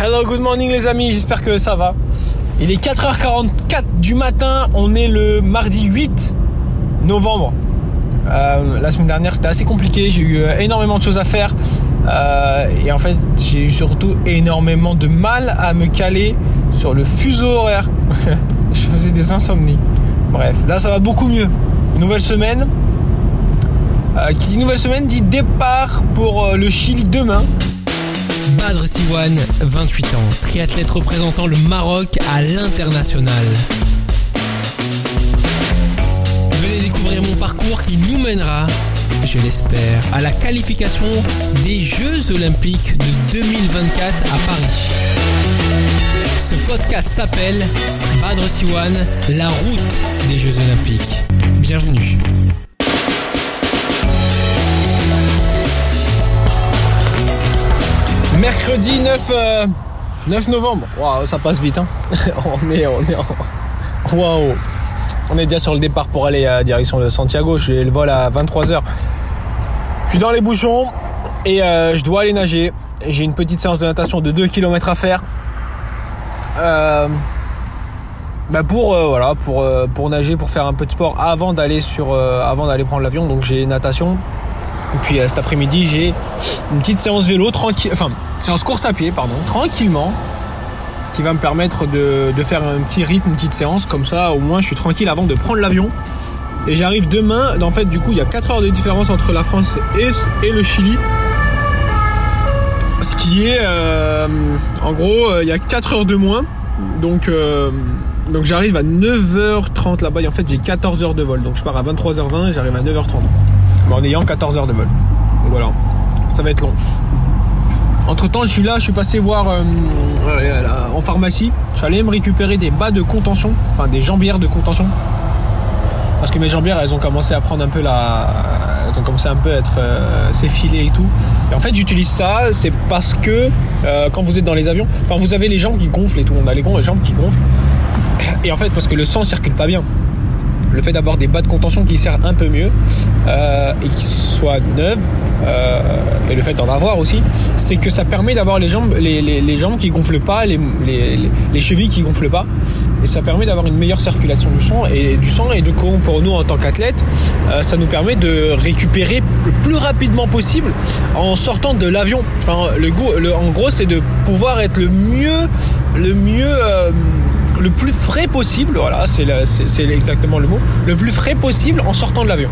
Hello, good morning les amis, j'espère que ça va. Il est 4h44 du matin, on est le mardi 8 novembre. Euh, la semaine dernière c'était assez compliqué, j'ai eu euh, énormément de choses à faire. Euh, et en fait j'ai eu surtout énormément de mal à me caler sur le fuseau horaire. Je faisais des insomnies. Bref, là ça va beaucoup mieux. Nouvelle semaine. qui dit nouvelle semaine dit départ pour le Chili demain. Badr Siwan, 28 ans, triathlète représentant le Maroc à l'international. Venez découvrir mon parcours qui nous mènera, je l'espère, à la qualification des Jeux Olympiques de 2024 à Paris. Ce podcast s'appelle Badr Siwan, la route des Jeux Olympiques. Bienvenue. Mercredi 9, 9 euh, novembre. Waouh, ça passe vite. Hein on est, on est Waouh. On est déjà sur le départ pour aller à direction de Santiago. J'ai le vol à 23h. Je suis dans les bouchons et euh, je dois aller nager. J'ai une petite séance de natation de 2 km à faire. Euh, bah pour nager pour faire un peu de sport avant d'aller avant d'aller prendre l'avion donc j'ai natation et puis cet après-midi j'ai une petite séance vélo tranquille enfin séance course à pied, pardon, tranquillement, qui va me permettre de, faire un petit rythme, une petite séance, comme ça au moins je suis tranquille avant de prendre l'avion. Et j'arrive demain, en fait du coup il y a 4 heures de différence entre la France et, le Chili. Ce qui est, euh, en gros, euh, il y a 4 heures de moins. Donc, euh, donc j'arrive à 9h30 là-bas. Et en fait j'ai 14 heures de vol. Donc je pars à 23h20 et j'arrive à 9h30. En ayant 14 heures de vol. Donc voilà, ça va être long. Entre temps, je suis là, je suis passé voir euh, en pharmacie. J'allais me récupérer des bas de contention, enfin des jambières de contention. Parce que mes jambières, elles ont commencé à prendre un peu la. Elles ont commencé un peu à être euh, s'effiler et tout. Et en fait, j'utilise ça, c'est parce que euh, quand vous êtes dans les avions, enfin vous avez les jambes qui gonflent et tout. On a les jambes qui gonflent. Et en fait, parce que le sang circule pas bien le fait d'avoir des bas de contention qui servent un peu mieux euh, et qui soient neuves euh, et le fait d'en avoir aussi c'est que ça permet d'avoir les jambes les, les, jambes qui gonflent pas les, les, chevilles qui gonflent pas et ça permet d'avoir une meilleure circulation du sang et du sang et du coup pour nous en tant qu'athlète euh, ça nous permet de récupérer le plus rapidement possible en sortant de l'avion. Enfin le en gros c'est de pouvoir être le mieux le mieux le plus frais possible, voilà, c'est exactement le mot, le plus frais possible en sortant de l'avion.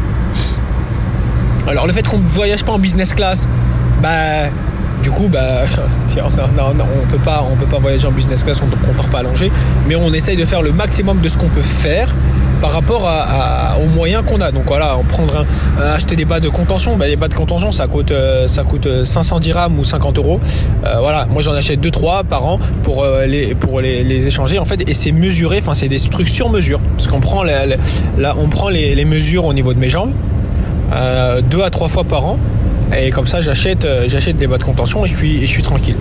Alors le fait qu'on ne voyage pas en business class, bah du coup bah on peut pas on peut pas voyager en business class, on ne dort pas allongé, mais on essaye de faire le maximum de ce qu'on peut faire par rapport aux moyens qu'on a. Donc voilà, on prendre euh, acheter des bas de contention, bah, les bas de contention ça coûte euh, ça coûte 500 dirhams ou 50 euros. Euh, voilà, moi j'en achète 2-3 par an pour les pour les, échanger en fait et c'est mesuré, enfin c'est des trucs sur mesure parce qu'on prend la, on prend les, mesures au niveau de mes jambes deux à trois fois par an et comme ça j'achète j'achète des bas de contention et je suis je suis tranquille.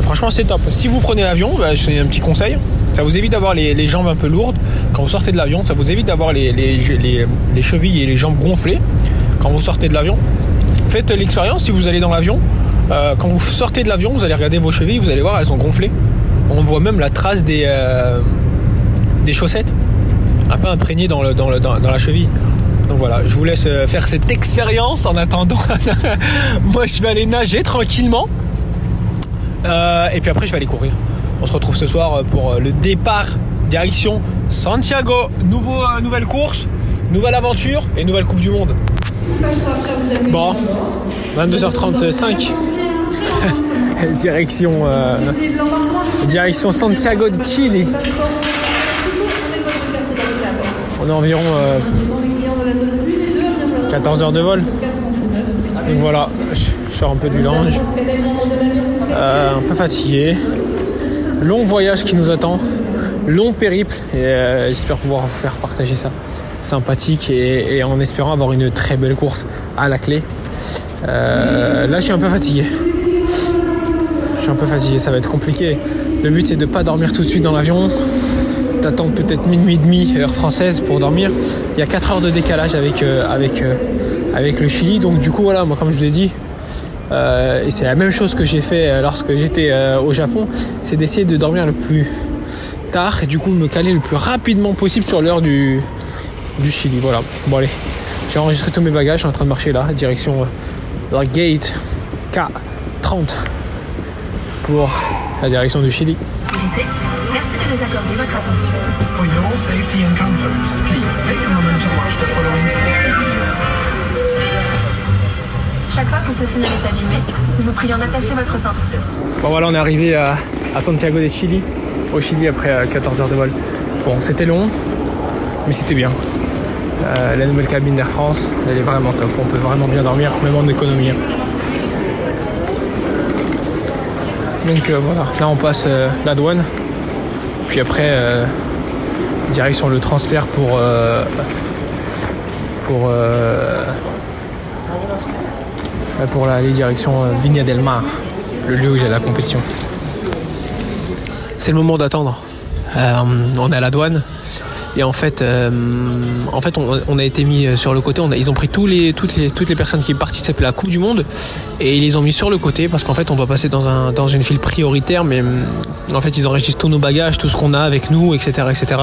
franchement c'est top. Si vous prenez l'avion, bah, c'est un petit conseil ça vous évite d'avoir les, jambes un peu lourdes quand vous sortez de l'avion. Ça vous évite d'avoir les, les, chevilles et les jambes gonflées quand vous sortez de l'avion. Faites l'expérience si vous allez dans l'avion. Euh, quand vous sortez de l'avion, vous allez regarder vos chevilles, vous allez voir, elles sont gonflées. On voit même la trace des, euh, des chaussettes, un peu imprégnées dans, le, dans, le, dans, la cheville. Donc voilà, je vous laisse euh, faire cette expérience en attendant. Moi, je vais aller nager tranquillement. et puis après, je vais aller courir. On se retrouve ce soir pour euh, le départ direction Santiago. Nouveau, euh, nouvelle course, nouvelle aventure et nouvelle Coupe du Monde. Bon, 22h35. direction, euh, direction Santiago de Chile. On a environ 14 heures de vol. Donc voilà, je sors un peu du lounge. un peu fatigué long voyage qui nous attend, long périple et euh, j'espère pouvoir vous faire partager ça sympathique et, en espérant avoir une très belle course à la clé. Euh, là je suis un peu fatigué. Je suis un peu fatigué, ça va être compliqué. Le but c'est de ne pas dormir tout de suite dans l'avion, d'attendre peut-être minuit et demi heure française pour dormir. Il y a 4 heures de décalage avec, euh, avec, avec le Chili, donc du coup voilà, moi comme je vous l'ai dit, Euh, et c'est la même chose que j'ai fait euh, lorsque j'étais euh, au Japon, c'est d'essayer de dormir le plus tard et du coup me caler le plus rapidement possible sur l'heure du, du Chili. Voilà. Bon allez, j'ai enregistré tous mes bagages, je suis en train de marcher là, direction euh, la gate K30 pour la direction du Chili. Merci de nous accorder votre attention. For your safety and comfort, please take a moment to watch the following safety video. Chaque fois que ce signal est allumé, nous vous prions d'attacher votre ceinture. Bon voilà, on est arrivé à, Santiago de Chili, au Chili après euh, 14 heures de vol. Bon, c'était long, mais c'était bien. Euh, la nouvelle cabine d'Air France, elle est vraiment top. On peut vraiment bien dormir, même en économie. hein. Donc euh, voilà, là on passe euh, la douane. Puis après, euh, direction le transfert pour. euh, pour. Euh, pour aller direction euh, Viña del Mar, le lieu où il y a la compétition. C'est le moment d'attendre. Euh, on est à la douane. Et en fait, en fait, on, a été mis sur le côté. Ils ont pris les, toutes les, toutes les personnes qui participent à la Coupe du Monde et ils les ont mis sur le côté parce qu'en fait, on doit passer dans un, dans une file prioritaire. Mais en fait, ils enregistrent tous nos bagages, tout ce qu'on a avec nous, etc., etc.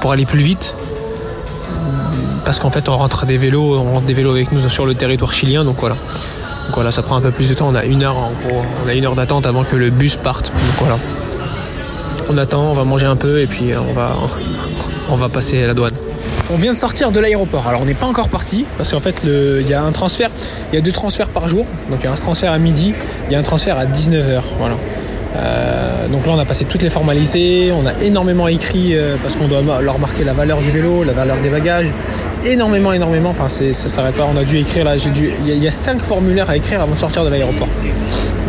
pour aller plus vite. Parce qu'en fait, on rentre des vélos, on rentre des vélos avec nous sur le territoire chilien, donc voilà. Donc voilà, ça prend un peu plus de temps. On a une heure en gros, on a une heure d'attente avant que le bus parte. Donc voilà. On attend, on va manger un peu et puis euh, on va, on va passer à la douane. On vient de sortir de l'aéroport. Alors on n'est pas encore parti parce qu'en fait il y a un transfert, il y a deux transferts par jour. Donc il y a un transfert à midi, il y a un transfert à 19h. Voilà. Euh, donc là on a passé toutes les formalités, on a énormément écrit euh, parce qu'on doit leur marquer la valeur du vélo, la valeur des bagages, énormément, énormément. Enfin ça s'arrête pas. On a dû écrire là, il y a- cinq formulaires à écrire avant de sortir de l'aéroport.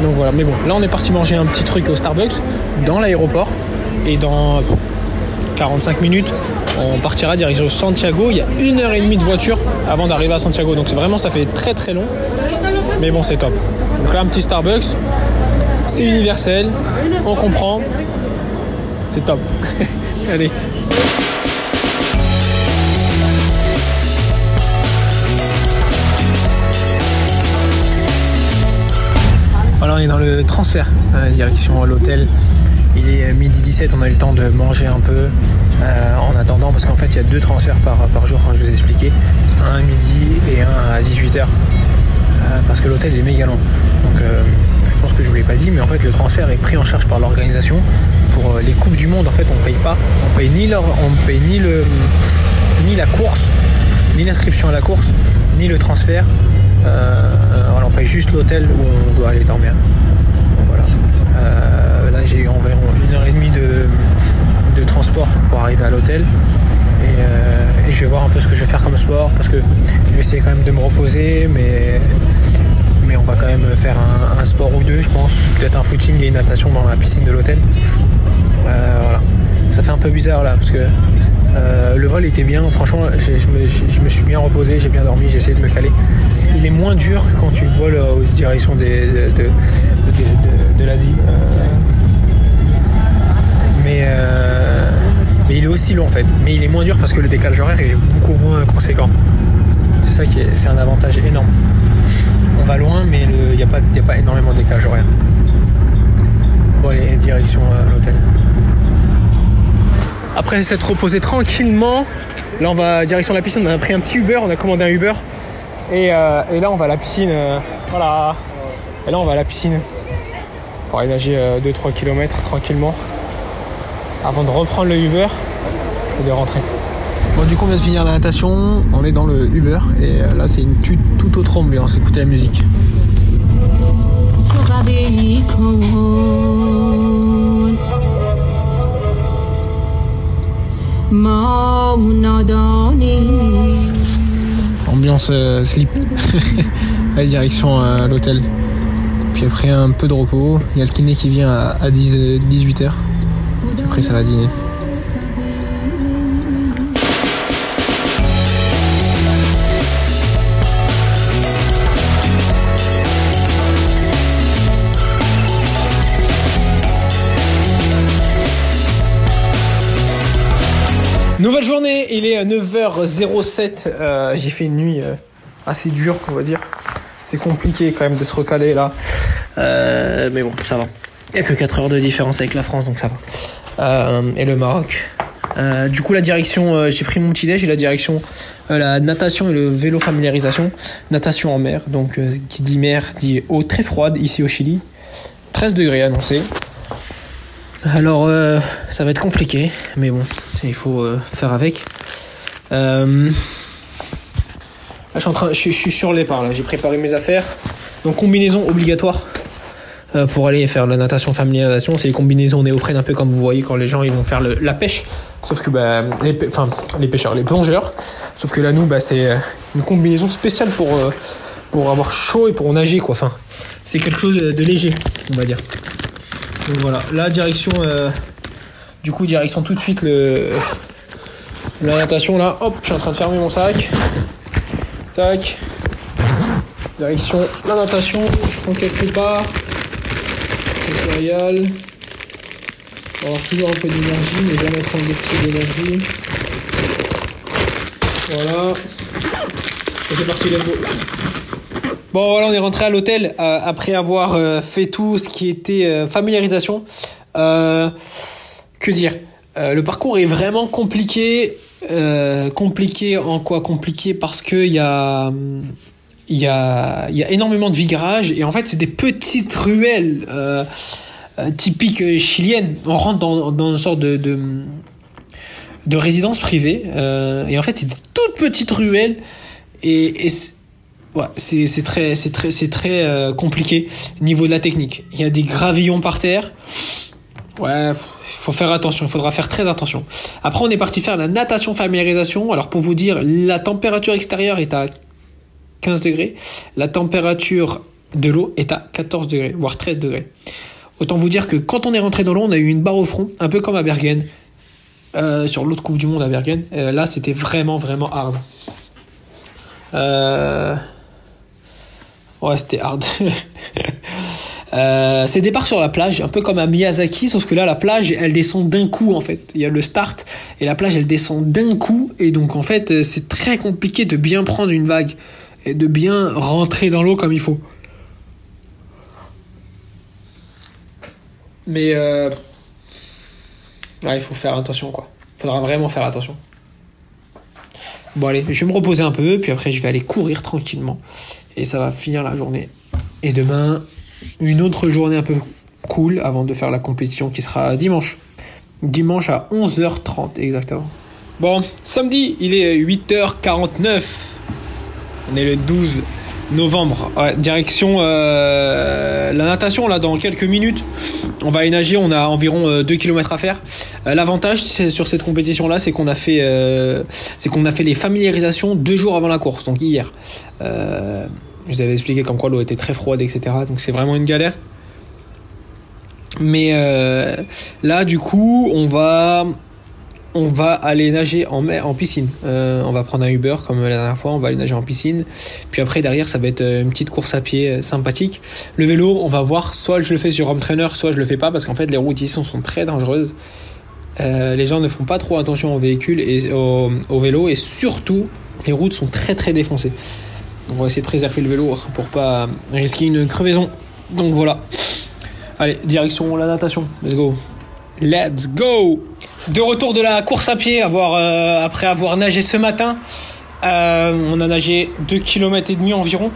Donc voilà. Mais bon, là on est parti manger un petit truc au Starbucks dans l'aéroport et dans 45 minutes, on partira direction Santiago. Il y a une heure et demie de voiture avant d'arriver à Santiago. Donc vraiment, ça fait très très long. Mais bon, c'est top. Donc là, un petit Starbucks. C'est universel. On comprend. C'est top. Allez. Voilà, on est dans le transfert, euh, direction l'hôtel. Il est euh, midi 17, on a eu le temps de manger un peu euh, en attendant, parce qu'en fait il y a deux transferts par, jour, quand je vous ai expliqué. Un à midi et un à 18h. parce que l'hôtel est méga long. Donc euh, pense que je vous l'ai pas dit, mais en fait le transfert est pris en charge par l'organisation. Pour euh, les Coupes du Monde, en fait on paye pas. On paye ni, leur, on paye ni, le, ni la course, ni l'inscription à la course, ni le transfert. Euh, on paye juste l'hôtel où on doit aller dormir. Voilà. Euh, là, j'ai eu environ une heure et demie de, de transport pour arriver à l'hôtel. Et, et je vais voir un peu ce que je vais faire comme sport parce que je vais essayer quand même de me reposer, mais, mais on va quand même faire un, sport ou deux, je pense. Peut-être un footing et une natation dans la piscine de l'hôtel. Euh, voilà. Ça fait un peu bizarre là parce que euh, le vol était bien, franchement, je me, suis bien reposé, j'ai bien dormi, j'ai essayé de me caler. Il est moins dur que quand tu voles euh, aux directions de, de, de- l'Asie. Mais, mais il est aussi long en fait. Mais il est moins dur parce que le décalage horaire est beaucoup moins conséquent. C'est ça qui est, c'est un avantage énorme. On va loin, mais il n'y a, pas- énormément de décalage horaire. Bon, allez, direction euh, l'hôtel. Après s'être reposé tranquillement, là on va direction la piscine. On a pris un petit Uber, on a commandé un Uber. Et, euh, là on va à la piscine. euh, voilà. Et là on va à la piscine pour aller nager 2-3 km tranquillement avant de reprendre le Uber et de rentrer. Du coup on vient de finir la natation, on est dans le Uber et euh, là c'est une toute autre ambiance, écoutez la musique. Ambiance euh, slip. Allez, direction euh, l'hôtel. Puis après un peu de repos. Il y a le kiné qui vient à, à 10, 18h. Après ça va dîner. Il est 9h07. euh, J'ai fait une nuit euh, assez dure, on va dire. c'est compliqué quand même de se recaler là. Euh, mais bon, ça va. Il n'y a que 4 heures de différence avec la France, donc ça va. Euh, et le Maroc. Euh, du coup, la direction, euh, j'ai pris mon petit déj et la direction, euh, la natation et le vélo familiarisation. Natation en mer, donc qui dit mer dit eau très froide ici au Chili. 13 degrés annoncé. Alors, ça va être compliqué, mais bon, il faut faire avec. Euh, Là, je suis, en train, je, suis- sur les parts, là. J'ai préparé mes affaires. Donc, combinaison obligatoire euh, pour aller faire la natation familiarisation. C'est les combinaisons néoprène, un peu comme vous voyez quand les gens ils vont faire la pêche. Sauf que bah, les, les pêcheurs, les plongeurs. Sauf que là, nous, bah, c'est euh, une combinaison spéciale pour, pour avoir chaud et pour nager, quoi. Enfin, c'est quelque chose de léger, on va dire. Donc voilà, là, direction. du coup, direction tout de suite le. La natation là, hop, je suis en train de fermer mon sac. Tac. Direction la natation, je prends quelques pas. Tutorial. Avoir toujours un peu d'énergie, mais jamais prendre d'énergie. Voilà. Et c'est parti, let's go. Bon voilà, on est rentré à l'hôtel euh, après avoir euh, fait tout ce qui était euh, familiarisation. Que dire? Le parcours est vraiment compliqué. Euh, compliqué en quoi Compliqué? Parce que il y a il y a il y a énormément de virages et en fait c'est des petites ruelles euh, euh, typiques chiliennes. On rentre dans, dans une sorte de, de de résidence privée et en fait c'est des toutes petites ruelles et, et ouais, c'est c'est très c'est très c'est très compliqué niveau de la technique. Il y a des gravillons par terre. Ouais, faut faire attention, il faudra faire très attention. Après, on est parti faire la natation familiarisation. Alors, pour vous dire, la température extérieure est à 15 degrés. La température de l'eau est à 14 degrés, voire 13 degrés. Autant vous dire que quand on est rentré dans l'eau, on a eu une barre au front, un peu comme à Bergen, euh, sur l'autre Coupe du Monde à Bergen. Euh, là, c'était vraiment, vraiment hard. Euh... Ouais, c'était hard. Euh, c'est départ sur la plage, un peu comme à Miyazaki, sauf que là, la plage, elle descend d'un coup, en fait. Il y a le start, et la plage, elle descend d'un coup, et donc, en fait, euh, c'est très compliqué de bien prendre une vague, et de bien rentrer dans l'eau comme il faut. Mais, euh... il faut faire attention, quoi. Faudra vraiment faire attention. Bon, allez, je vais me reposer un peu, puis après, je vais aller courir tranquillement, et ça va finir la journée. Et demain, une autre journée un peu cool avant de faire la compétition qui sera dimanche. Dimanche à 11h30 exactement. Bon, samedi, il est 8h49. On est le 12 novembre. Direction euh, la natation là dans quelques minutes. On va aller nager, on a environ 2 km à faire. Euh, L'avantage sur cette compétition là, c'est qu'on a fait euh, c'est qu'on a fait les familiarisations deux jours avant la course, donc hier. Je vous avais expliqué comme quoi l'eau était très froide, etc. Donc c'est vraiment une galère. Mais euh, là, du coup, on va on va aller nager en mer, en piscine. Euh, on va prendre un Uber comme la dernière fois. On va aller nager en piscine. Puis après derrière, ça va être euh, une petite course à pied sympathique. Le vélo, on va voir. Soit je le fais sur home trainer, soit je le fais pas parce qu'en fait les routes ici sont, très dangereuses. Les gens ne font pas trop attention aux véhicules et au, au vélo et surtout les routes sont très très défoncées. On va essayer de préserver le vélo pour pas risquer une crevaison. Donc voilà. Allez, direction la natation. Let's go. Let's go. De retour de la course à pied, euh, après avoir nagé ce matin. Euh, on a nagé 2 km et demi environ.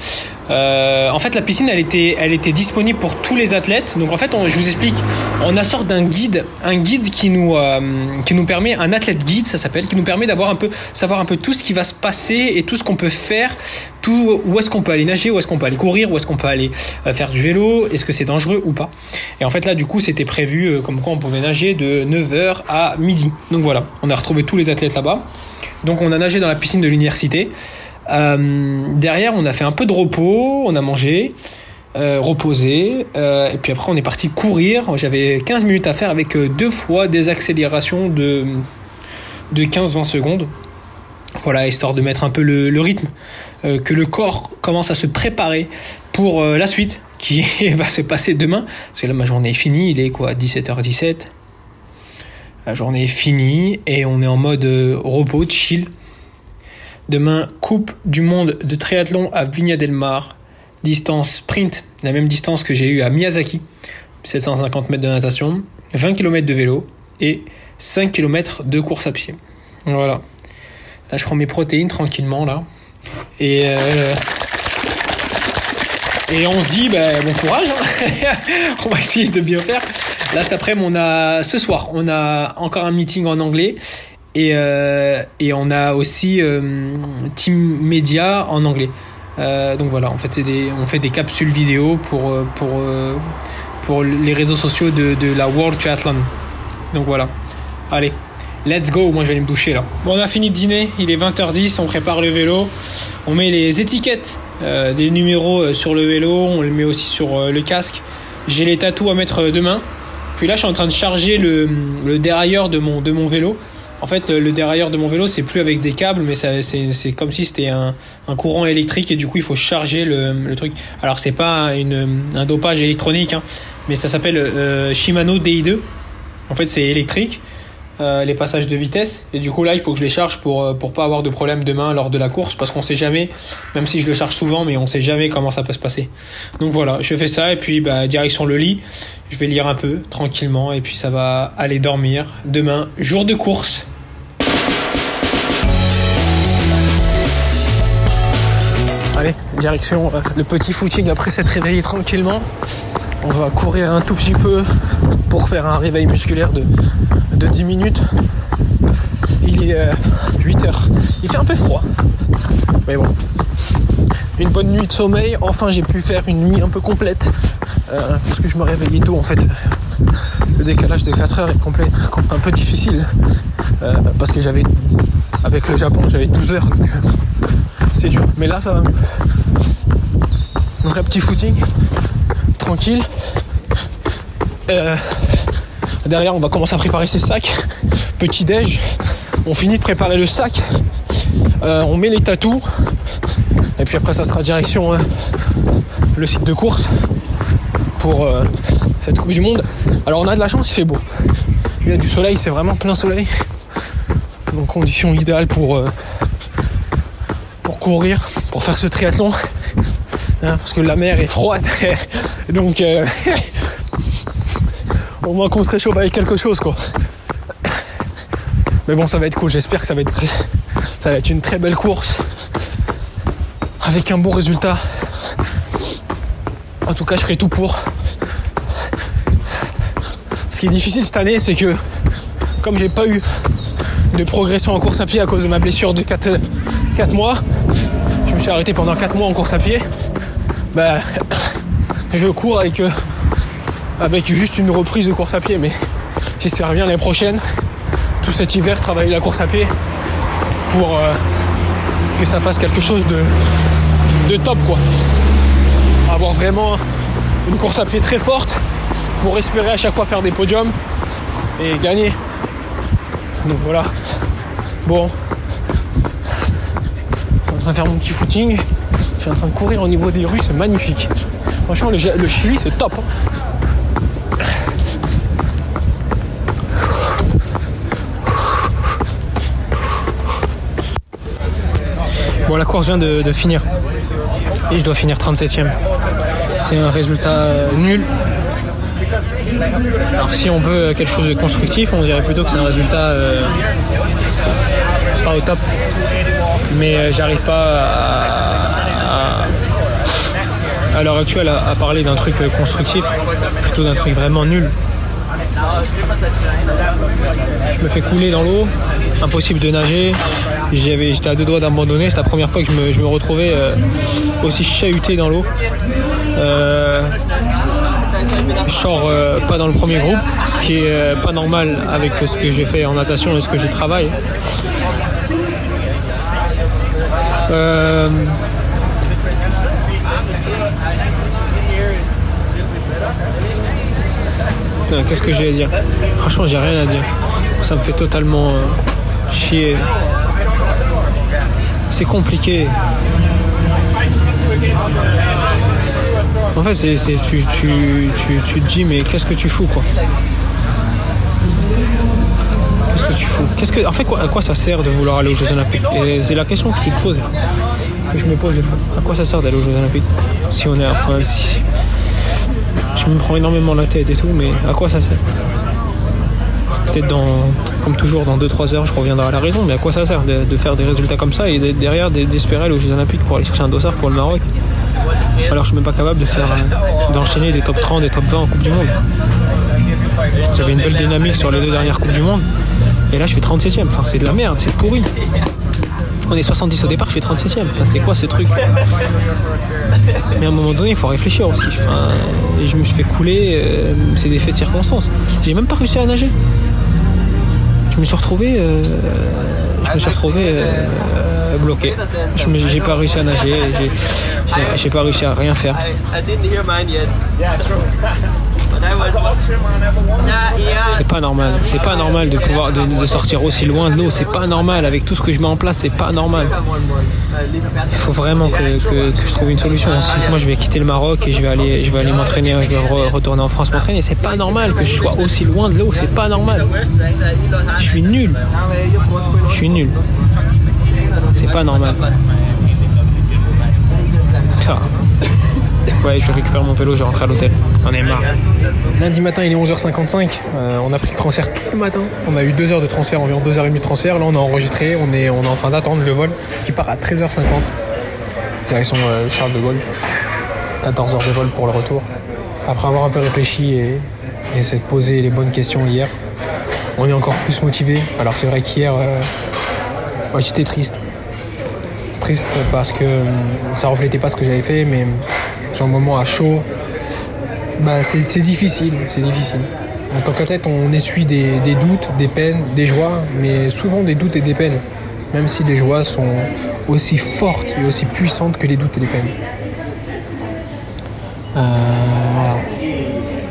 Euh, en fait, la piscine, elle était, elle était disponible pour tous les athlètes. Donc, en fait, je vous explique. On a sorte d'un guide, un guide qui nous, euh, qui nous permet, un athlète guide, ça s'appelle, qui nous permet d'avoir un peu, savoir un peu tout ce qui va se passer et tout ce qu'on peut faire, tout où est-ce qu'on peut aller nager, où est-ce qu'on peut aller courir, où est-ce qu'on peut aller faire du vélo, est-ce que c'est dangereux ou pas. Et en fait, là, du coup, c'était prévu comme quoi on pouvait nager de 9h à midi. Donc voilà, on a retrouvé tous les athlètes là-bas. Donc on a nagé dans la piscine de l'université. Euh, derrière, on a fait un peu de repos, on a mangé, euh, reposé, euh, et puis après on est parti courir. J'avais 15 minutes à faire avec deux fois des accélérations de, de 15-20 secondes. Voilà, histoire de mettre un peu le, le rythme, que le corps commence à se préparer pour la suite qui va se passer demain. Parce que là, ma journée est finie, il est quoi, 17h17. La journée est finie et on est en mode euh, repos, chill. Demain, Coupe du Monde de triathlon à Vigna del Mar. distance sprint, la même distance que j'ai eu à Miyazaki, 750 mètres de natation, 20 km de vélo et 5 km de course à pied. Voilà. Là, je prends mes protéines tranquillement là. Et euh, et on se dit, bah, bon courage, hein. on va essayer de bien faire. Là, cet après, on a ce soir, on a encore un meeting en anglais et, euh, on a aussi euh, Team Media en anglais. Euh, donc voilà, en fait, on fait des capsules vidéo pour, les réseaux sociaux de, la World Triathlon. Donc voilà. Allez, let's go. Moi, je vais aller me doucher là. Bon, on a fini de dîner. Il est 20h10. On prépare le vélo. On met les étiquettes euh, des numéros sur le vélo. On le met aussi sur le casque. J'ai les tatous à mettre demain. Puis là, je suis en train de charger le, le dérailleur de mon, vélo. En fait, le, le dérailleur de mon vélo, c'est plus avec des câbles, mais c'est comme si c'était un, courant électrique et du coup, il faut charger le, le truc. Alors, c'est pas un dopage électronique, hein, mais ça s'appelle euh, Shimano DI2. En fait, c'est électrique, euh, les passages de vitesse. Et du coup, là, il faut que je les charge pour, euh, pour pas avoir de problème demain lors de la course, parce qu'on sait jamais, même si je le charge souvent, mais on sait jamais comment ça peut se passer. Donc voilà, je fais ça, et puis bah, direction le lit. Je vais lire un peu, tranquillement, et puis ça va aller dormir. Demain, jour de course. Allez, direction euh, le petit footing après s'être réveillé tranquillement. On va courir un tout petit peu pour faire un réveil musculaire de, de 10 minutes. Il est 8 heures. Il fait un peu froid. Mais bon. Une bonne nuit de sommeil. Enfin, j'ai pu faire une nuit un peu complète. Euh, parce que je me réveillais tôt en fait. Le décalage de 4 heures est complet, un peu difficile. Euh, parce que j'avais, avec le Japon, j'avais 12 heures. euh, c'est dur. Mais là, ça va mieux. Donc, un petit footing Euh, derrière, on va commencer à préparer ses sacs. Petit déj. On finit de préparer le sac. Euh, on met les tatous. Et puis après, ça sera direction euh, le site de course pour cette Coupe du Monde. Alors, on a de la chance, il fait beau. Il y a du soleil, c'est vraiment plein soleil. Donc, pour, euh, pour courir, pour faire ce triathlon. Hein, parce que la mer est froide. Donc, euh, au moins qu'on se réchauffe avec quelque chose, quoi. Mais bon, ça va être cool. J'espère que ça va être, ça va être une très belle course avec un bon résultat. En tout cas, je ferai tout pour. Ce qui est difficile cette année, c'est que comme j'ai pas eu de progression en course à pied à cause de ma blessure de 4, 4 mois, je me suis arrêté pendant 4 mois en course à pied. Bah, je cours avec, euh, avec juste une reprise de course à pied, mais j'espère bien l'année prochaine, tout cet hiver, travailler la course à pied pour euh, que ça fasse quelque chose de, de top, quoi. Avoir vraiment une course à pied très forte pour espérer à chaque fois faire des podiums et gagner. Donc voilà. Bon. Je suis en train de faire mon petit footing. En train de courir au niveau des rues, c'est magnifique. Franchement, le, Chili, c'est top. Bon, la course vient de, de finir. Et je dois finir 37ème. C'est un résultat euh, nul. Alors si on veut quelque chose de constructif, on dirait plutôt que c'est un résultat euh, pas au top. Mais euh, j'arrive pas à, à- l'heure actuelle à, parler d'un truc euh, constructif, plutôt d'un truc vraiment nul. Je me fais couler dans l'eau, impossible de nager. J'étais à deux doigts d'abandonner. C'est la première fois que je me, je me retrouvais euh, aussi chahuté dans l'eau. Euh, je sors pas dans le premier groupe, ce qui est pas normal avec ce que j'ai fait en natation et ce que je travaille. Euh, Qu'est-ce que j'ai à dire Franchement, j'ai rien à dire. Ça me fait totalement euh, chier. C'est compliqué. En fait, c'est- tu, tu, tu, tu te dis, mais qu'est-ce que tu fous, quoi? Qu'est-ce que tu fous que, En fait, quoi, à quoi ça sert de vouloir aller aux Jeux Olympiques? C'est la question que tu te poses. que je me pose des fois. À quoi ça sert d'aller aux Jeux Olympiques? Si on est. Enfin. Je me prends énormément la tête et tout, mais à quoi ça sert? Peut-être dans. Comme toujours, dans 2-3 heures, je reviendrai à la raison, mais à quoi ça sert de, faire des résultats comme ça et d'être derrière d'e- d'espérer aller aux Jeux Olympiques pour aller chercher un dossard pour le Maroc? Alors je suis même pas capable de faire. euh, d'enchaîner des top 30, des top 20 en Coupe du Monde. J'avais une belle dynamique sur les deux dernières Coupes du Monde. Et là, je fais 37ème. Enfin, c'est de la merde, c'est pourri. On est 70 au départ, je fais 37ème. Enfin, c'est quoi ce truc? Mais à un moment donné, il faut réfléchir aussi. Enfin, et je me suis fait couler, euh, c'est des faits de circonstance. J'ai même pas réussi à nager. Je me suis retrouvé. euh, je me suis retrouvé euh, bloqué. J'ai pas réussi à nager, j'ai pas réussi à rien faire. C'est pas normal. C'est pas normal de pouvoir de, sortir aussi loin de l'eau. C'est pas normal. Avec tout ce que je mets en place, c'est pas normal. Il faut vraiment que, que- je trouve une solution. Moi, je vais quitter le Maroc et je vais aller, je vais aller m'entraîner. Je vais re- retourner en France m'entraîner. C'est pas normal que je sois aussi loin de l'eau. C'est pas normal. Je suis nul. Je suis nul. C'est pas normal. Ouais, je récupère mon vélo, je rentre à l'hôtel. On est marre. Lundi matin, il est 11h55. Euh, on a pris le transfert tout le matin. On a eu 2 heures de transfert, environ 2h30 de transfert. Là, on a enregistré. On est, on est en train d'attendre le vol qui part à 13h50. Direction euh, Charles de Gaulle. 14 heures de vol pour le retour. Après avoir un peu réfléchi et, et s'être posé les bonnes questions hier, on est encore plus motivé. Alors, c'est vrai qu'hier, euh, ouais, j'étais triste. Triste parce que ça reflétait pas ce que j'avais fait, mais sur moment à chaud, bah, c'est difficile, c'est difficile. En tant qu'athlète, on essuie des, doutes, des peines, des joies, mais souvent des doutes et des peines, même si les joies sont aussi fortes et aussi puissantes que les doutes et les peines. Euh.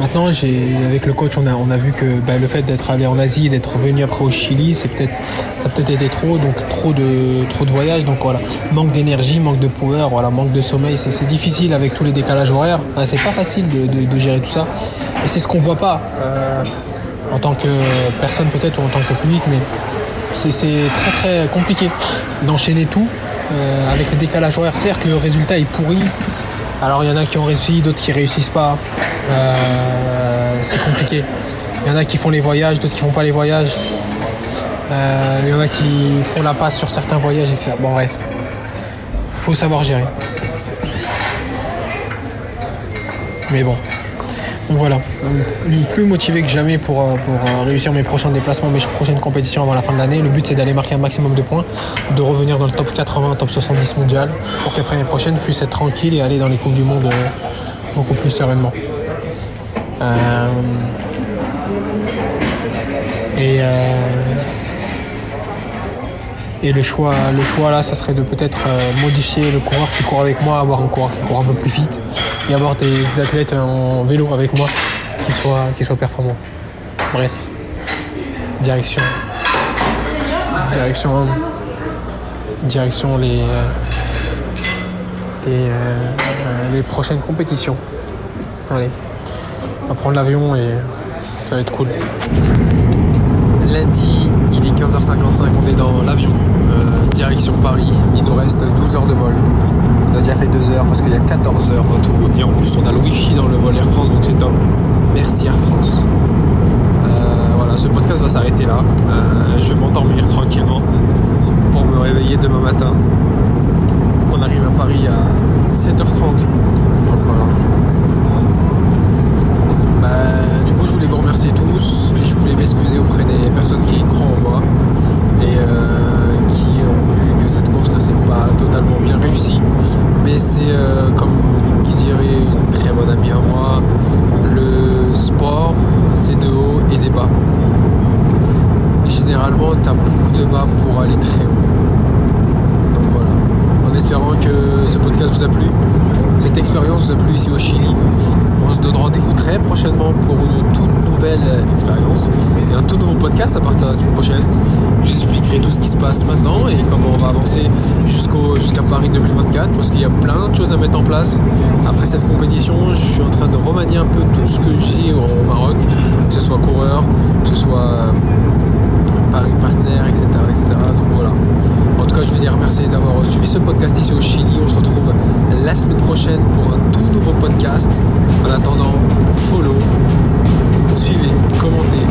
Maintenant, avec le coach, on a, on a vu que bah, le fait d'être allé en Asie, d'être revenu après au Chili, peut-être, ça a peut-être été trop, donc trop de, trop de voyages, donc voilà, manque d'énergie, manque de power, voilà, manque de sommeil, c'est, difficile avec tous les décalages horaires. C'est pas facile de, de- gérer tout ça, et c'est ce qu'on voit pas euh, en tant que personne peut-être ou en tant que public, mais c'est, c'est très très compliqué d'enchaîner tout euh, avec les décalages horaires. Certes, le résultat est pourri. Alors il y en a qui ont réussi, d'autres qui réussissent pas. Euh, c'est compliqué. Il y en a qui font les voyages, d'autres qui font pas les voyages. Euh, il y en a qui font la passe sur certains voyages, etc. Bon bref, faut savoir gérer. Mais bon. Donc voilà, Euh, plus motivé que jamais pour, euh, pour euh, réussir mes prochains déplacements, mes prochaines compétitions avant la fin de l'année. Le but c'est d'aller marquer un maximum de points, de revenir dans le top 80, top 70 mondial, pour qu'après l'année prochaine puisse être tranquille et aller dans les Coupes du Monde beaucoup plus sereinement. Et, et le choix, le choix là, ça serait de peut-être euh, modifier le coureur qui court avec moi, avoir un coureur qui court un peu plus vite et avoir des athlètes en vélo avec moi qui soient, qui performants. Bref, direction, direction, direction les, euh, les, euh, les prochaines compétitions. Allez, on va prendre l'avion et ça va être cool. Lundi, il est 15h55, on est dans l'avion, euh, direction Paris. Il nous reste 12 heures de vol. On a déjà fait 2 heures parce qu'il y a 14 heures dans tout. Et en plus, on a le wifi dans le vol Air France, donc c'est top. Merci Air France. Euh, voilà, ce podcast va s'arrêter là. Euh, je vais m'endormir tranquillement pour me réveiller demain matin. On arrive à Paris à 7h30. Donc voilà. Bah, du coup, je vous remercier tous et je voulais m'excuser auprès des personnes qui croient en moi et euh, qui ont vu que cette course ne s'est pas totalement bien réussie. Mais c'est euh, comme qui dirait une très bonne amie à moi, le sport, c'est de haut et des bas. Généralement, tu as beaucoup de bas pour aller très haut. Donc voilà. En espérant que ce podcast vous a plu, cette expérience vous a plu ici au Chili. On se donne rendez-vous très prochainement pour une toute nouvelle expérience et un tout nouveau podcast à partir de la semaine prochaine. Je vous expliquerai tout ce qui se passe maintenant et comment on va avancer jusqu'à Paris 2024 parce qu'il y a plein de choses à mettre en place. Après cette compétition, je suis en train de remanier un peu tout ce que j'ai au Maroc, que ce soit coureur, que ce soit Paris partenaire, etc., etc. Donc voilà. En tout cas, je veux dire merci d'avoir suivi ce podcast ici au Chili. On se retrouve la semaine prochaine pour un tout nouveau podcast. En attendant, follow, suivez, commentez,